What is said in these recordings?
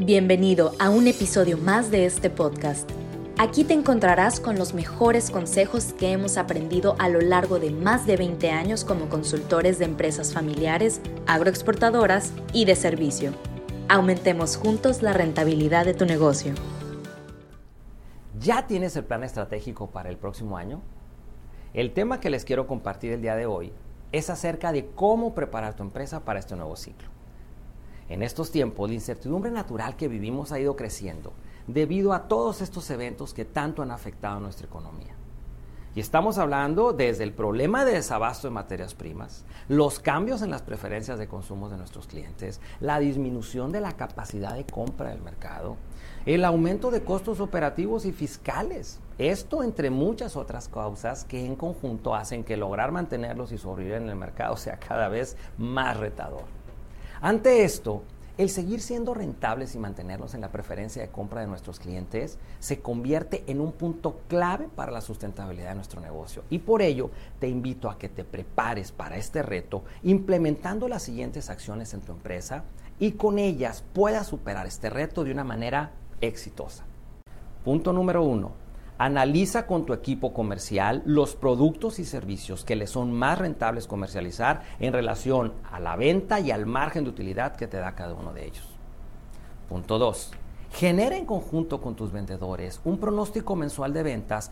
Bienvenido a un episodio más de este podcast. Aquí te encontrarás con los mejores consejos que hemos aprendido a lo largo de más de 20 años como consultores de empresas familiares, agroexportadoras y de servicio. Aumentemos juntos la rentabilidad de tu negocio. ¿Ya tienes el plan estratégico para el próximo año? El tema que les quiero compartir el día de hoy es acerca de cómo preparar tu empresa para este nuevo ciclo. En estos tiempos, la incertidumbre natural que vivimos ha ido creciendo debido a todos estos eventos que tanto han afectado a nuestra economía. Y estamos hablando desde el problema de desabasto de materias primas, los cambios en las preferencias de consumo de nuestros clientes, la disminución de la capacidad de compra del mercado, el aumento de costos operativos y fiscales. Esto entre muchas otras causas que en conjunto hacen que lograr mantenerlos y sobrevivir en el mercado sea cada vez más retador. Ante esto, el seguir siendo rentables y mantenernos en la preferencia de compra de nuestros clientes se convierte en un punto clave para la sustentabilidad de nuestro negocio. Y por ello te invito a que te prepares para este reto implementando las siguientes acciones en tu empresa y con ellas puedas superar este reto de una manera exitosa. Punto número uno Analiza con tu equipo comercial los productos y servicios que le son más rentables comercializar en relación a la venta y al margen de utilidad que te da cada uno de ellos. Punto 2. Genera en conjunto con tus vendedores un pronóstico mensual de ventas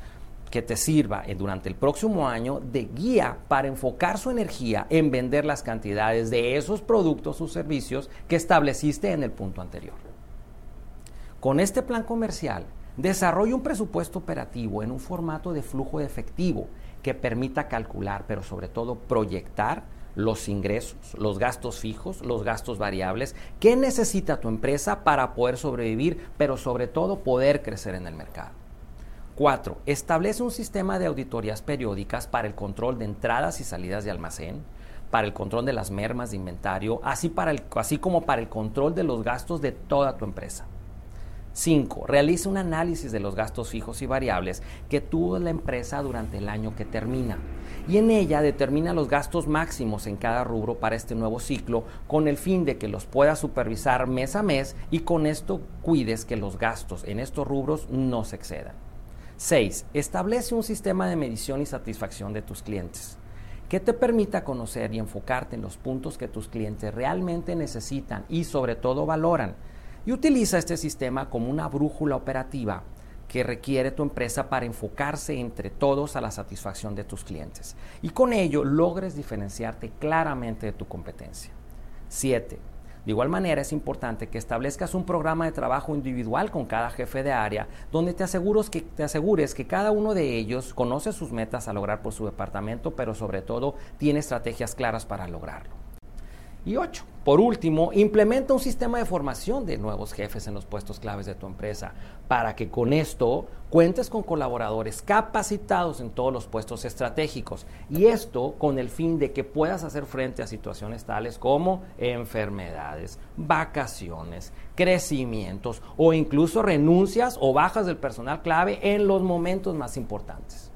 que te sirva durante el próximo año de guía para enfocar su energía en vender las cantidades de esos productos o servicios que estableciste en el punto anterior. Con este plan comercial, Desarrolla un presupuesto operativo en un formato de flujo de efectivo que permita calcular, pero sobre todo proyectar los ingresos, los gastos fijos, los gastos variables, qué necesita tu empresa para poder sobrevivir, pero sobre todo poder crecer en el mercado. 4. Establece un sistema de auditorías periódicas para el control de entradas y salidas de almacén, para el control de las mermas de inventario, así, para el, así como para el control de los gastos de toda tu empresa. 5. Realiza un análisis de los gastos fijos y variables que tuvo la empresa durante el año que termina. Y en ella determina los gastos máximos en cada rubro para este nuevo ciclo con el fin de que los puedas supervisar mes a mes y con esto cuides que los gastos en estos rubros no se excedan. 6. Establece un sistema de medición y satisfacción de tus clientes que te permita conocer y enfocarte en los puntos que tus clientes realmente necesitan y sobre todo valoran y utiliza este sistema como una brújula operativa que requiere tu empresa para enfocarse entre todos a la satisfacción de tus clientes y con ello logres diferenciarte claramente de tu competencia. 7. De igual manera es importante que establezcas un programa de trabajo individual con cada jefe de área donde te, que, te asegures que cada uno de ellos conoce sus metas a lograr por su departamento, pero sobre todo tiene estrategias claras para lograrlo. Y ocho, por último, implementa un sistema de formación de nuevos jefes en los puestos claves de tu empresa para que con esto cuentes con colaboradores capacitados en todos los puestos estratégicos. Y esto con el fin de que puedas hacer frente a situaciones tales como enfermedades, vacaciones, crecimientos o incluso renuncias o bajas del personal clave en los momentos más importantes.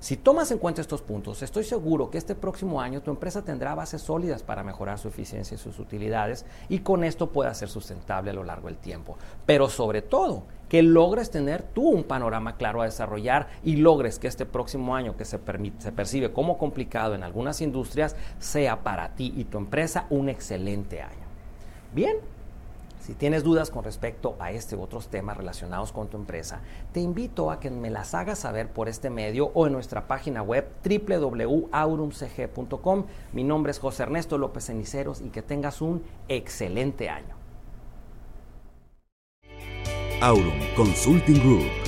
Si tomas en cuenta estos puntos, estoy seguro que este próximo año tu empresa tendrá bases sólidas para mejorar su eficiencia y sus utilidades y con esto pueda ser sustentable a lo largo del tiempo. Pero sobre todo, que logres tener tú un panorama claro a desarrollar y logres que este próximo año que se, se percibe como complicado en algunas industrias sea para ti y tu empresa un excelente año. Bien, si tienes dudas con respecto a este u otros temas relacionados con tu empresa, te invito a que me las hagas saber por este medio o en nuestra página web www.aurumcg.com. Mi nombre es José Ernesto López Ceniceros y que tengas un excelente año. Aurum Consulting Group